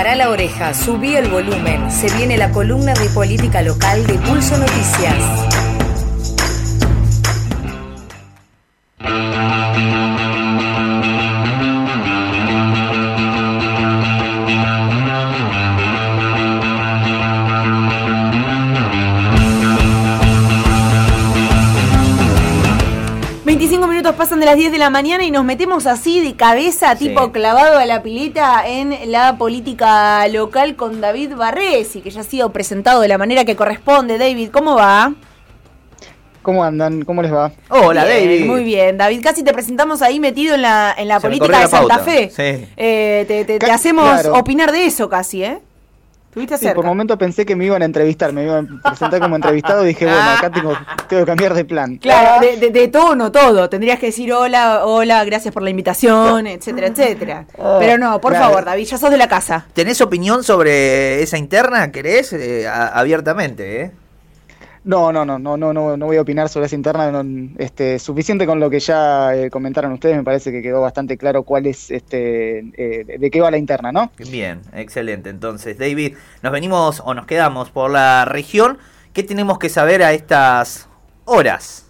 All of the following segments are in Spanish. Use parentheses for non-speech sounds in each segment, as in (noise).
Para la oreja, subí el volumen. Se viene la columna de política local de Pulso Noticias. Pasan de las 10 de la mañana y nos metemos así de cabeza, tipo clavado a la pileta en la política local con David Barresi, que ya ha sido presentado de la manera que corresponde. David, ¿cómo va? ¿Cómo andan? ¿Cómo les va? Hola, David. Muy bien, David. Casi te presentamos ahí metido en la, en la política de Santa Fe. Sí. Eh, te, hacemos opinar de eso casi, ¿eh? Sí, por un momento pensé que me iban a entrevistar, me iban a presentar como entrevistado y dije, bueno, acá (laughs) tengo, tengo que cambiar de plan. Claro, de, de, tono, todo. Tendrías que decir hola, hola, gracias por la invitación, etcétera, etcétera. Ah, Pero no, por favor, David, ya sos de la casa. ¿Tenés opinión sobre esa interna? ¿Querés? Eh, abiertamente, ¿eh? No, no, no, no, no, no, no voy a opinar sobre esa interna. este, suficiente con lo que ya eh, comentaron ustedes. Me parece que quedó bastante claro cuál es, este, eh, de qué va la interna, ¿no? Bien, excelente. Entonces, David, nos venimos o nos quedamos por la región. ¿Qué tenemos que saber a estas horas?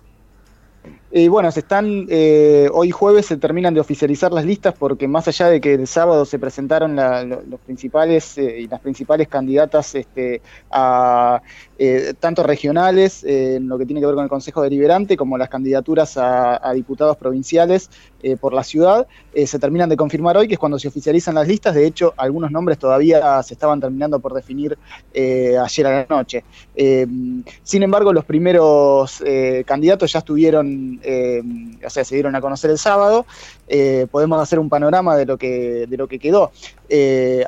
Y bueno, se están, eh, hoy jueves se terminan de oficializar las listas porque más allá de que el sábado se presentaron los principales y las principales candidatas este, a eh, tanto regionales, eh, en lo que tiene que ver con el Consejo Deliberante, como las candidaturas a, diputados provinciales eh, por la ciudad, se terminan de confirmar hoy, que es cuando se oficializan las listas. De hecho, algunos nombres todavía se estaban terminando por definir ayer a la noche. sin embargo, los primeros candidatos ya estuvieron, o sea, se dieron a conocer el sábado. podemos hacer un panorama de lo que, de lo que quedó.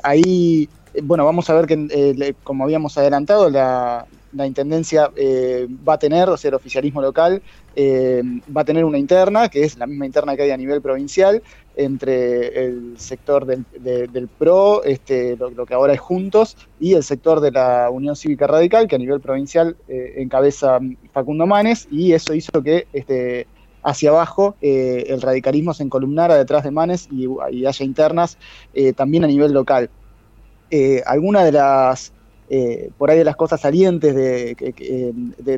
ahí bueno, vamos a ver que, como habíamos adelantado, la, la intendencia eh, va a tener, o sea, el oficialismo local eh, va a tener una interna, que es la misma interna que hay a nivel provincial, entre el sector del, PRO, este, lo, que ahora es Juntos, y el sector de la Unión Cívica Radical, que a nivel provincial eh, encabeza Facundo Manes, y eso hizo que este, hacia abajo el radicalismo se encolumnara detrás de Manes y, haya internas también a nivel local. alguna de las eh, por ahí de las cosas salientes de,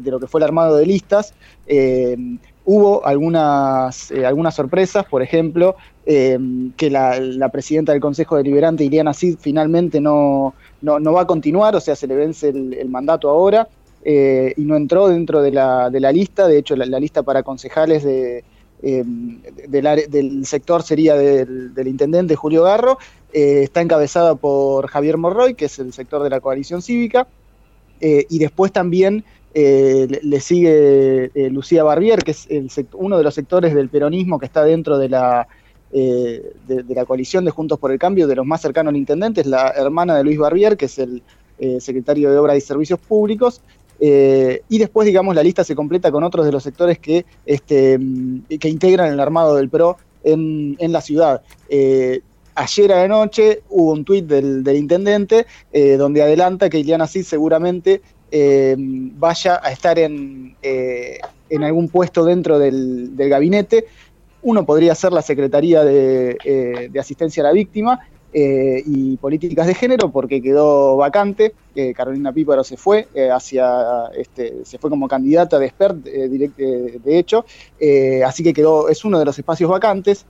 lo que fue el armado de listas, eh, hubo algunas, eh, algunas sorpresas, por ejemplo, que la, presidenta del Consejo Deliberante, Iliana Cid, finalmente no, no, va a continuar, o sea, se le vence el, mandato ahora. y no entró dentro de la, de la lista, de hecho la, lista para concejales de, del, sector sería del, intendente Julio Garro, eh, está encabezada por Javier Morroy, que es el sector de la coalición cívica, eh, y después también eh, le, sigue Lucía Barbier, que es uno de los sectores del peronismo que está dentro de la, de, la coalición de Juntos por el Cambio, de los más cercanos al intendente, es la hermana de Luis Barbier, que es el secretario de Obras y Servicios Públicos, y después, digamos, la lista se completa con otros de los sectores que, este, que integran el armado del PRO en, en la ciudad ayer a la noche hubo un tuit del, intendente eh, donde adelanta que Iliana Cid seguramente eh, vaya a estar en, eh, en, algún puesto dentro del, gabinete. Uno podría ser la Secretaría de, Asistencia a la Víctima y Políticas de Género porque quedó vacante. Carolina Píparo se fue hacia este, se fue como candidata de expert de hecho, así que quedó, es uno de los espacios vacantes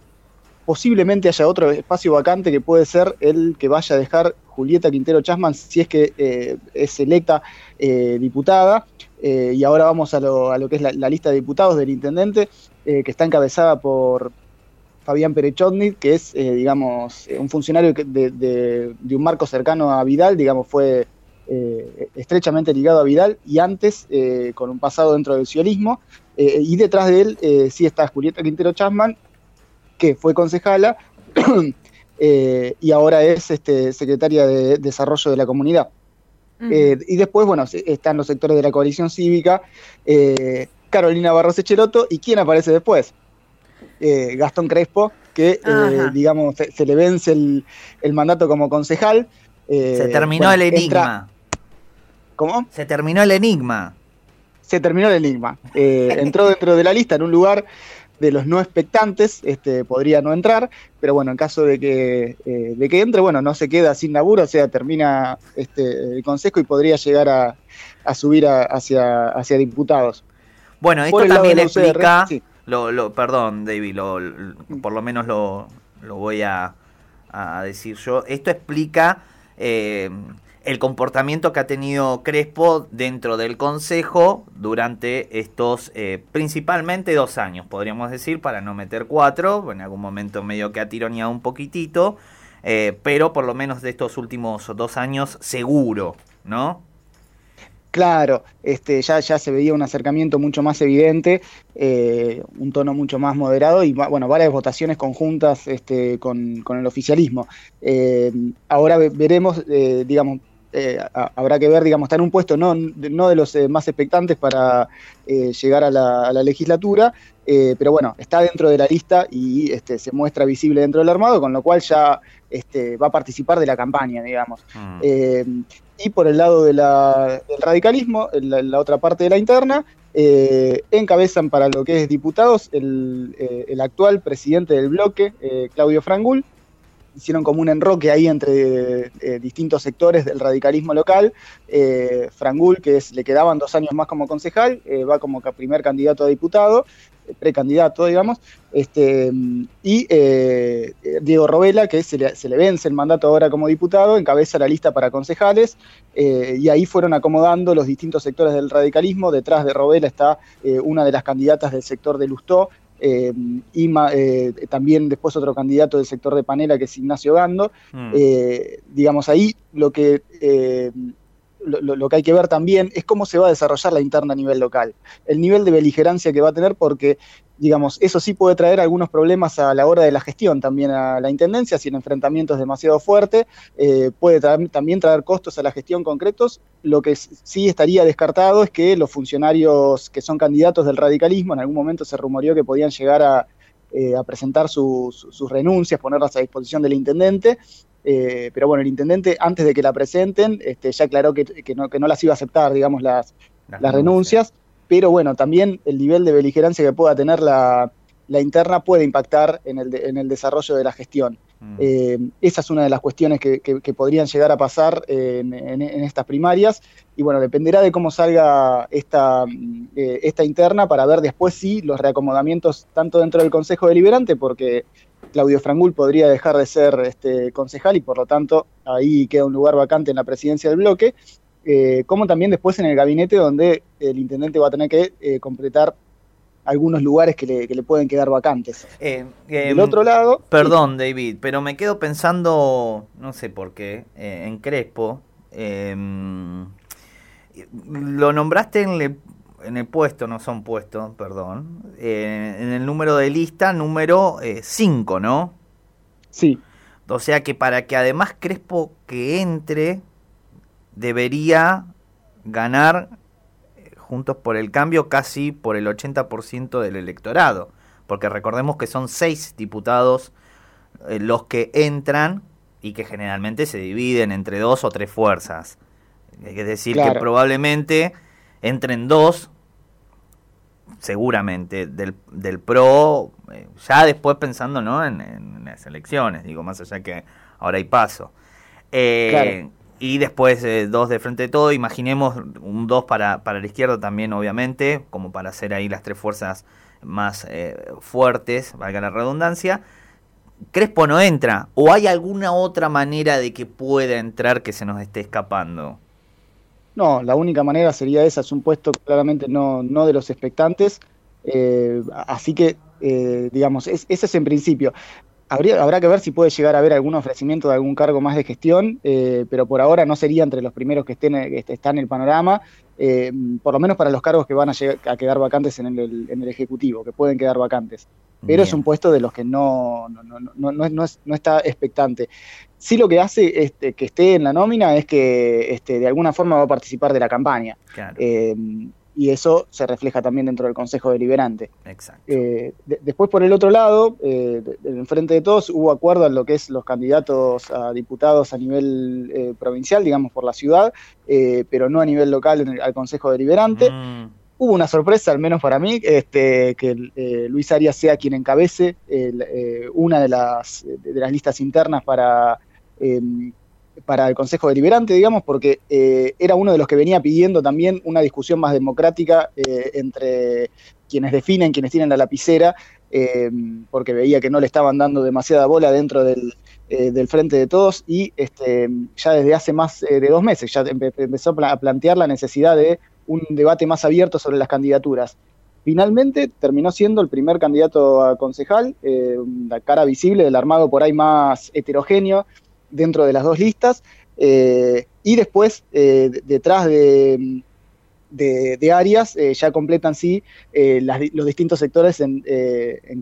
posiblemente haya otro espacio vacante que puede ser el que vaya a dejar Julieta Quintero Chasman si es que eh, es electa eh, diputada. Eh, y ahora vamos a lo, que es la, lista de diputados del intendente, que está encabezada por Fabián Perechotny, que es, digamos, un funcionario de, un marco cercano a Vidal, digamos, fue estrechamente ligado a Vidal y antes con un pasado dentro del sionismo. y detrás de él sí está Julieta Quintero Chasman, que fue concejala (clears throat) eh, y ahora es este, secretaria de Desarrollo de la Comunidad. Eh, y después, bueno, están los sectores de la coalición cívica, eh, Carolina Barros Echeroto, ¿y quién aparece después? Gastón Crespo, que, digamos, se, le vence el, mandato como concejal. se terminó el enigma. ¿Cómo? Se terminó el enigma. Se terminó el enigma. entró dentro de la lista en un lugar de los no expectantes este, podría no entrar, pero bueno, en caso de que, eh, de que entre, bueno, no se queda sin laburo, o sea, termina este, el Consejo y podría llegar a, subir hacia, hacia diputados. Bueno, esto también explica, lo, perdón David, por lo menos lo, voy a, decir yo, esto explica... Eh, el comportamiento que ha tenido Crespo dentro del Consejo durante estos eh, principalmente dos años, podríamos decir, para no meter cuatro, en algún momento medio que ha tironeado un poquitito, eh, pero por lo menos de estos últimos dos años seguro, ¿no? Claro, este, ya, ya se veía un acercamiento mucho más evidente, eh, un tono mucho más moderado y bueno, varias votaciones conjuntas este, con, con el oficialismo. ahora veremos, digamos, eh, habrá que ver, digamos, está en un puesto no, no de los eh, más expectantes para eh, llegar a la, legislatura, pero bueno, está dentro de la lista y este, se muestra visible dentro del armado, con lo cual ya este, va a participar de la campaña, digamos. Mm. Y por el lado del radicalismo, la, otra parte de la interna, encabezan para lo que es diputados el, el actual presidente del bloque, Claudio Frangul, hicieron como un enroque ahí entre eh, distintos sectores del radicalismo local. Eh, Frangul, que le quedaban dos años más como concejal, eh, va como primer candidato a diputado, precandidato, digamos, este, y Diego Robela, que se le, se le, vence el mandato ahora como diputado, encabeza la lista para concejales, y ahí fueron acomodando los distintos sectores del radicalismo. Detrás de Robela está una de las candidatas del sector de Lustó, eh, y eh, también después otro candidato del sector de Panela que es Ignacio Gando. Mm. Eh, digamos, ahí lo que, lo, que hay que ver también es cómo se va a desarrollar la interna a nivel local. El nivel de beligerancia que va a tener porque digamos, eso sí puede traer algunos problemas a la hora de la gestión también a la Intendencia, si el enfrentamiento es demasiado fuerte, eh, puede también traer costos a la gestión concretos. Lo que sí estaría descartado es que los funcionarios que son candidatos del radicalismo, en algún momento se rumoreó que podían llegar a, eh, presentar sus, renuncias, ponerlas a disposición del intendente, eh, pero bueno, el intendente antes de que la presenten este, ya aclaró que, no, que, no, las iba a aceptar, digamos, las, las, renuncias pero bueno, también el nivel de beligerancia que pueda tener la, interna puede impactar en el, en el, desarrollo de la gestión. Mm. Eh, esa es una de las cuestiones que, podrían llegar a pasar en, estas primarias y bueno, dependerá de cómo salga esta, eh, esta interna para ver después si los reacomodamientos tanto dentro del Consejo Deliberante, porque Claudio Frangul podría dejar de ser este, concejal y por lo tanto ahí queda un lugar vacante en la presidencia del bloque, eh, como también después en el gabinete donde el intendente va a tener que eh, completar algunos lugares que le, pueden quedar vacantes. Eh, Del otro lado... Perdón, David, pero me quedo pensando, no sé por qué, en Crespo. Em, lo nombraste en el, en el puesto, no son puestos, perdón, en el número de lista número 5, ¿no? Sí. O sea que para que además Crespo que entre debería ganar eh, Juntos por el Cambio casi por el 80% del electorado, porque recordemos que son seis diputados eh, los que entran y que generalmente se dividen entre dos o tres fuerzas. Es decir, que probablemente entren dos, seguramente, del, del PRO, eh, ya después pensando ¿no? En, las elecciones, digo, más allá que ahora hay paso. Eh, y después eh, dos de frente de todo, imaginemos un dos para, para la izquierda también, obviamente, como para hacer ahí las tres fuerzas más fuertes, valga la redundancia. Crespo no entra, o hay alguna otra manera de que pueda entrar que se nos esté escapando. No, la única manera sería esa, es un puesto claramente no, no de los expectantes, eh, así que, digamos, ese es en principio habrá que ver si puede llegar a haber algún ofrecimiento de algún cargo más de gestión, eh, pero por ahora no sería entre los primeros que estén que están en el panorama, eh, por lo menos para los cargos que van a, a quedar vacantes en el, en el, Ejecutivo, que pueden quedar vacantes. Pero es un puesto de los que no, no, no, está expectante. Sí lo que hace este, que esté en la nómina es que este, de alguna forma va a participar de la campaña. Claro. Eh, y eso se refleja también dentro del Consejo Deliberante. Exacto. Eh, después, por el otro lado, eh, en frente de todos, hubo acuerdo en lo que es los candidatos a diputados a nivel eh, provincial, digamos, por la ciudad, pero no a nivel local en al Consejo Deliberante. Mm. Hubo una sorpresa, al menos para mí, este, que Luis Arias sea quien encabece una de las, de las listas internas para em, para el Consejo Deliberante, digamos, porque eh, era uno de los que venía pidiendo también una discusión más democrática eh, entre quienes definen, quienes tienen la lapicera, eh, porque veía que no le estaban dando demasiada bola dentro del, frente de todos y este, ya desde hace más de dos meses ya empezó a plantear la necesidad de un debate más abierto sobre las candidaturas. Finalmente terminó siendo el primer candidato a concejal, la cara visible del armado por ahí más heterogéneo, dentro de las dos listas. Eh, y después, eh, detrás de, de, Arias, eh, ya completan sí los distintos sectores en,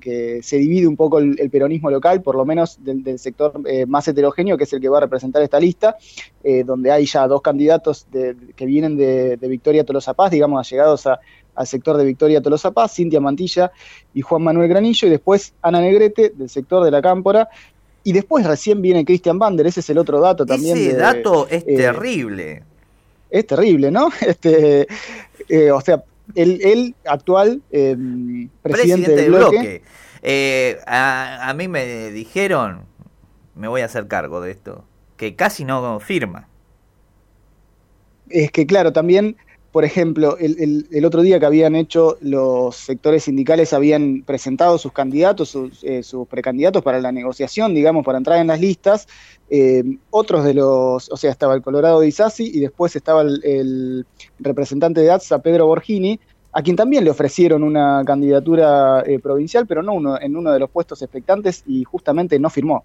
que se divide un poco el, peronismo local, por lo menos del, sector más heterogéneo, que es el que va a representar esta lista, donde hay ya dos candidatos que vienen de, Victoria Tolosa Paz, digamos, allegados al sector de Victoria Tolosa Paz, Cintia Mantilla y Juan Manuel Granillo, y después Ana Negrete, del sector de la Cámpora, y después recién viene Christian Bander, ese es el otro dato también. Ese dato es eh, terrible. Es terrible, ¿no? (laughs) Este, eh, o sea, el, actual eh, presidente, del bloque. a, mí me dijeron, me voy a hacer cargo de esto, que casi no firma. Es que claro, también por ejemplo, el, otro día que habían hecho los sectores sindicales, habían presentado sus candidatos, sus, eh, precandidatos para la negociación, digamos, para entrar en las listas. Eh, otros de los, o sea, estaba el Colorado de Isasi y después estaba el, representante de ATSA, Pedro Borgini, a quien también le ofrecieron una candidatura eh, provincial, pero no uno, en uno de los puestos expectantes y justamente no firmó.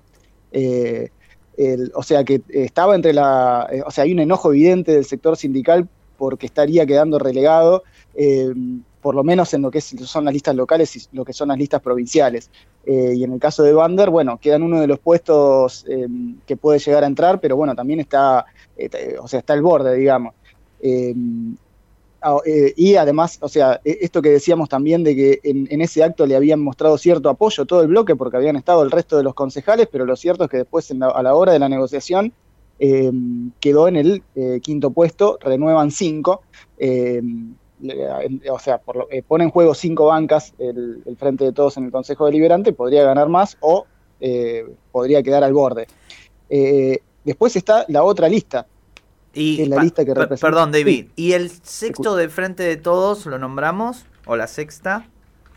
o sea que estaba entre la, o sea, hay un enojo evidente del sector sindical porque estaría quedando relegado, eh, por lo menos en lo que son las listas locales y lo que son las listas provinciales. Eh, y en el caso de Bander, bueno, queda en uno de los puestos eh, que puede llegar a entrar, pero bueno, también está, o sea, está al borde, digamos. Y además, o sea, e, esto que decíamos también de que en, ese acto le habían mostrado cierto apoyo todo el bloque porque habían estado el resto de los concejales, pero lo cierto es que después a la hora de la negociación eh, quedó en el eh, quinto puesto, renuevan cinco, eh, o sea, pone en juego cinco bancas el, frente de todos en el Consejo Deliberante, podría ganar más o podría quedar al borde. después está la otra lista, y, la lista que representa... Perdón, David. ¿Y el sexto del frente de todos lo nombramos? ¿O la sexta?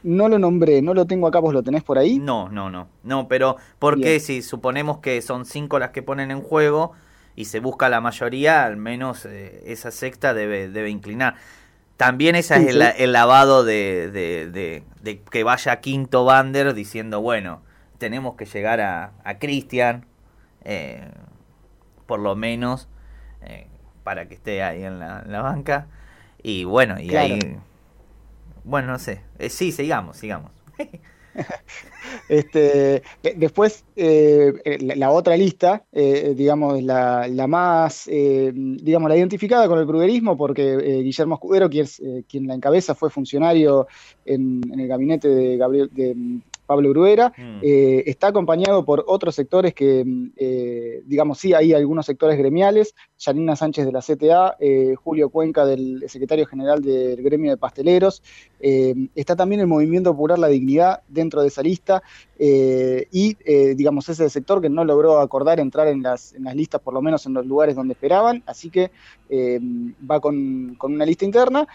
No lo nombré, no lo tengo acá, vos lo tenés por ahí. No, no, no. No, pero porque si suponemos que son cinco las que ponen en juego, y se busca la mayoría, al menos eh, esa secta debe, debe inclinar. También ese es el, lavado de, que vaya Quinto Bander diciendo, bueno, tenemos que llegar a, a Cristian, eh, por lo menos, eh, para que esté ahí en la, banca. Y bueno, y ahí... Bueno, no sé. sí, sigamos, sigamos. (laughs) (laughs) este, después, eh, la, otra lista, eh, digamos, la, la más, eh, digamos, la identificada con el bruguerismo, porque Guillermo Escudero, quien, quien la encabeza, fue funcionario en, en el gabinete de Gabriel, de Pablo Bruera, mm. eh, está acompañado por otros sectores que, mm, eh, digamos, sí, hay algunos sectores gremiales, Janina Sánchez de la CTA, eh, Julio Cuenca del secretario general del gremio de pasteleros, está también el Movimiento Popular La Dignidad dentro de esa lista, y, digamos, ese sector que no logró acordar entrar en las, en las listas, por lo menos en los lugares donde esperaban, así que va con, con, una lista interna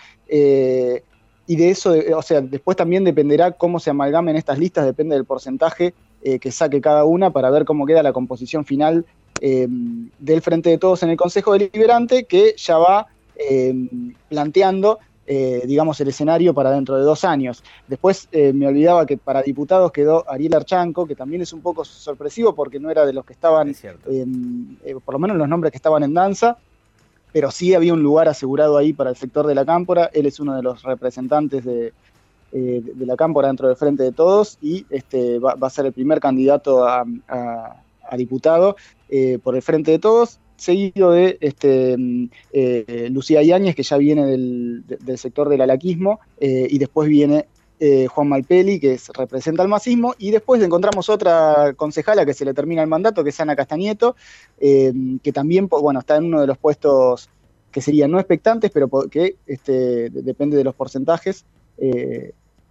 y de eso, o sea, después también dependerá cómo se amalgamen estas listas, depende del porcentaje eh, que saque cada una para ver cómo queda la composición final eh, del Frente de Todos en el Consejo Deliberante, que ya va eh, planteando, digamos, el escenario para dentro de dos años. Después me olvidaba que para diputados quedó Ariel Archanco, que también es un poco sorpresivo porque no era de los que estaban, por lo menos los nombres que estaban en danza pero sí había un lugar asegurado ahí para el sector de la cámpora. Él es uno de los representantes de, eh, la cámpora dentro del Frente de Todos y este, va, a ser el primer candidato a, diputado eh, por el Frente de Todos, seguido de este, eh, Lucía Yáñez, que ya viene del, sector del alaquismo, y después viene Juan Malpeli, que representa el masismo, y después encontramos otra concejala que se le termina el mandato, que es Ana Castañeto, que también bueno, está en uno de los puestos que serían no expectantes, pero que este, depende de los porcentajes,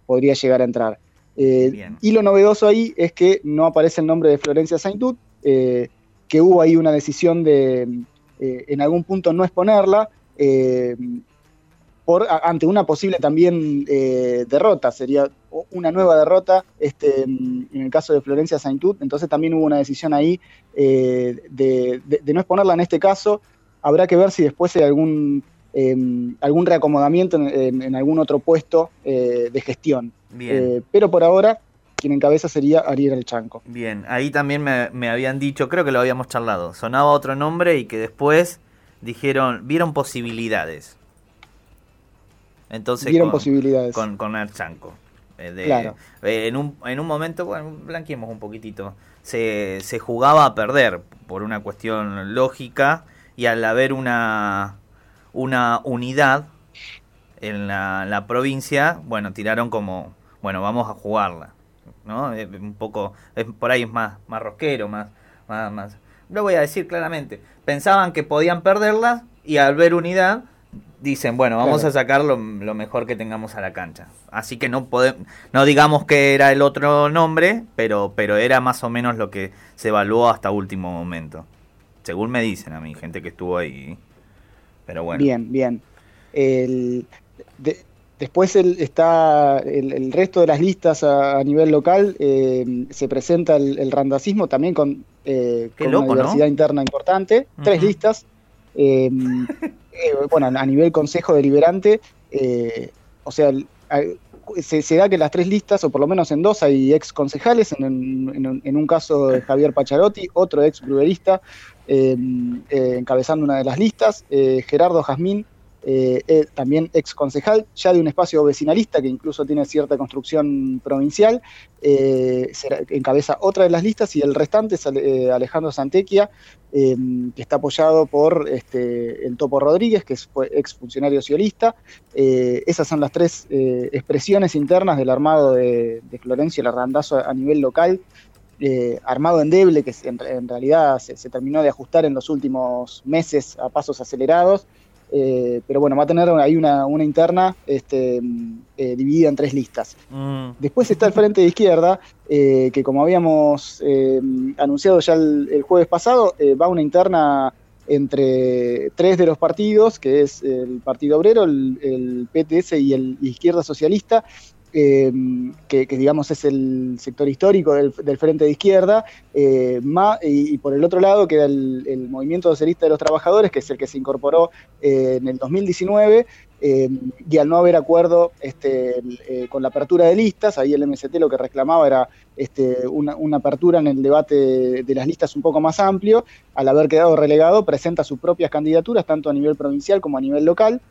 podría llegar a entrar. y lo novedoso ahí es que no aparece el nombre de Florencia Saintud, que hubo ahí una decisión de en algún punto no exponerla, por, ante una posible también eh, derrota, sería una nueva derrota este, en el caso de Florencia Saintud, entonces también hubo una decisión ahí eh, de, no exponerla en este caso, habrá que ver si después hay algún, em, algún reacomodamiento en, algún otro puesto eh, de gestión. pero por ahora quien encabeza sería Ariel El Chanco. Bien, ahí también me, me habían dicho, creo que lo habíamos charlado, sonaba otro nombre y que después dijeron, vieron posibilidades. Entonces, con, posibilidades. Con, con Archanco. Eh, claro. Eh, en, un, en un momento, bueno, blanqueemos un poquitito, se, se jugaba a perder por una cuestión lógica y al haber una, una unidad en la, la provincia, bueno, tiraron como, bueno, vamos a jugarla. ¿no? Un poco, por ahí es más, más rosquero, más, más, más, lo voy a decir claramente, pensaban que podían perderla y al ver unidad dicen, bueno, vamos a sacar lo, mejor que tengamos a la cancha. Así que no podemos, no digamos que era el otro nombre, pero, pero era más o menos lo que se evaluó hasta último momento. Según me dicen a mí, gente que estuvo ahí. Pero bueno. Bien, bien. después el, está el, resto de las listas a, nivel local, eh, se presenta el, randacismo también con, eh, una diversidad interna importante. Tres listas. Eh, Eh, bueno, a nivel consejo deliberante, eh, o sea, se, da que las tres listas, o por lo menos en dos, hay ex concejales, en, un caso Javier Pacharotti, otro ex bruderista, eh, encabezando una de las listas, Gerardo Jazmín, también ex concejal, ya de un espacio vecinalista que incluso tiene cierta construcción provincial, encabeza otra de las listas y el restante es Alejandro Santequia, que está apoyado por este, el Topo Rodríguez, que fue ex funcionario ciolista. esas son las tres expresiones internas del armado de, Florencio Larrandazo a, a nivel local. armado endeble que en, realidad se, terminó de ajustar en los últimos meses a pasos acelerados eh, pero bueno, va a tener ahí una, interna este, eh, dividida en tres listas. Mm. Después está el Frente de Izquierda, eh, que como habíamos anunciado ya el, jueves pasado, va una interna entre tres de los partidos, que es el Partido Obrero, el, PTS y el Izquierda Socialista, Em, que, digamos es el sector histórico del, Frente de Izquierda, eh, y, por el otro lado queda el, Movimiento Socialista de los Trabajadores, que es el que se incorporó eh, en el 2019, em, y al no haber acuerdo este, eh, con la apertura de listas, ahí el MST lo que reclamaba era este, una, apertura en el debate de las listas un poco más amplio, al haber quedado relegado presenta sus propias candidaturas, tanto a nivel provincial como a nivel local,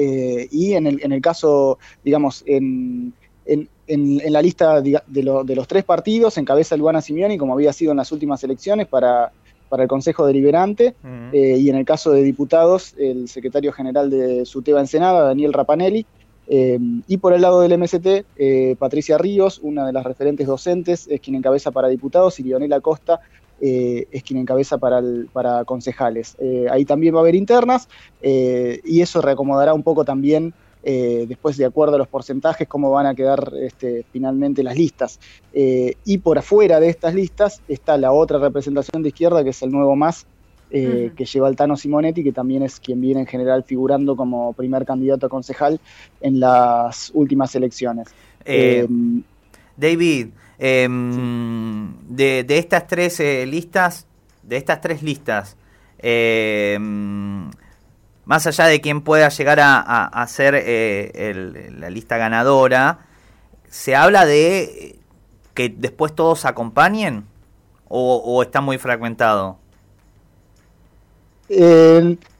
eh, y en el, en el caso, digamos, en, en, en, la lista de, de, los tres partidos encabeza Luana Simeoni, como había sido en las últimas elecciones, para, para el Consejo Deliberante, eh, y en el caso de diputados, el secretario general de SUTEBA Ensenada, Daniel Rapanelli, eh, y por el lado del MST, Patricia Ríos, una de las referentes docentes, es quien encabeza para diputados, y Lionel Costa eh, es quien encabeza para, para concejales. Eh, ahí también va a haber internas eh, y eso reacomodará un poco también, después de acuerdo a los porcentajes, cómo van a quedar este, finalmente las listas. y por afuera de estas listas está la otra representación de izquierda, que es el nuevo más. que lleva el Tano Simonetti, que también es quien viene en general figurando como primer candidato a concejal en las últimas elecciones. David, Em, de, estas tres eh, listas, de estas tres listas, em, más allá de quién pueda llegar a, ser eh, la lista ganadora, ¿se habla de que después todos acompañen o, está muy fragmentado?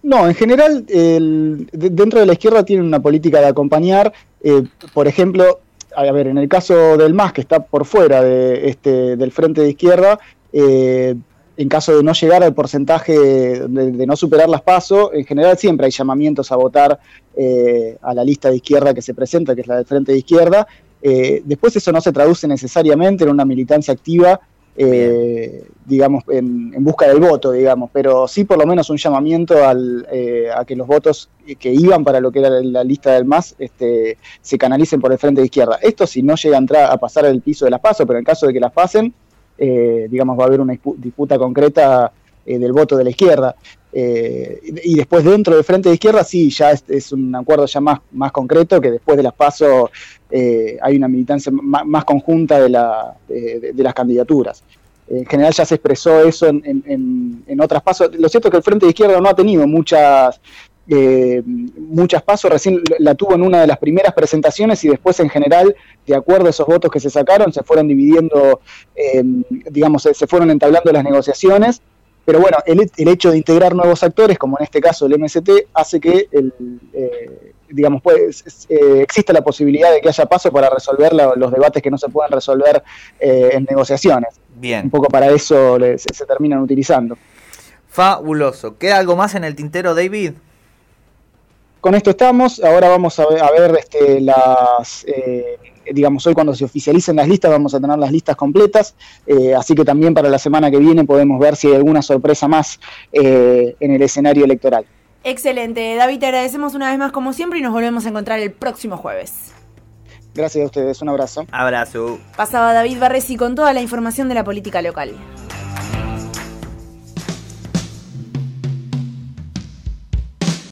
no, en general, dentro de la izquierda tienen una política de acompañar. Eh, por ejemplo, a ver, en el caso del MAS, que está por fuera de, este, del frente de izquierda, eh, en caso de no llegar al porcentaje de, no superar las pasos, en general siempre hay llamamientos a votar eh, a la lista de izquierda que se presenta, que es la del frente de izquierda. Eh, después eso no se traduce necesariamente en una militancia activa eh, digamos, en, busca del voto, digamos, pero sí por lo menos un llamamiento al, eh, a que los votos que iban para lo que era la lista del MAS este, se canalicen por el frente de izquierda. Esto si no llega a, entrar, a pasar el piso de las pasos, pero en caso de que las pasen, eh, digamos, va a haber una disputa concreta del voto de la izquierda. Y después dentro del frente de izquierda sí, ya es, un acuerdo ya más, más concreto, que después de las pasos hay una militancia más, conjunta de, la, de las candidaturas en general ya se expresó eso en, en, otras pasos. Lo cierto es que el Frente de Izquierda no ha tenido muchas, eh, muchas pasos, recién la tuvo en una de las primeras presentaciones y después en general, de acuerdo a esos votos que se sacaron, se fueron dividiendo, eh, digamos, se fueron entablando las negociaciones. Pero bueno, el, el, hecho de integrar nuevos actores, como en este caso el MST, hace que el, eh, digamos, pues, eh, existe la posibilidad de que haya paso para resolver los debates que no se pueden resolver eh, en negociaciones. Bien. Un poco para eso se, terminan utilizando. Fabuloso. ¿Queda algo más en el tintero, David? Con esto estamos. Ahora vamos a ver, este, las. Eh, digamos, hoy cuando se oficialicen las listas, vamos a tener las listas completas. así que también para la semana que viene podemos ver si hay alguna sorpresa más en el escenario electoral. Excelente. David, te agradecemos una vez más como siempre y nos volvemos a encontrar el próximo jueves. Gracias a ustedes, un abrazo. Abrazo. Pasaba David Barresi con toda la información de la política local.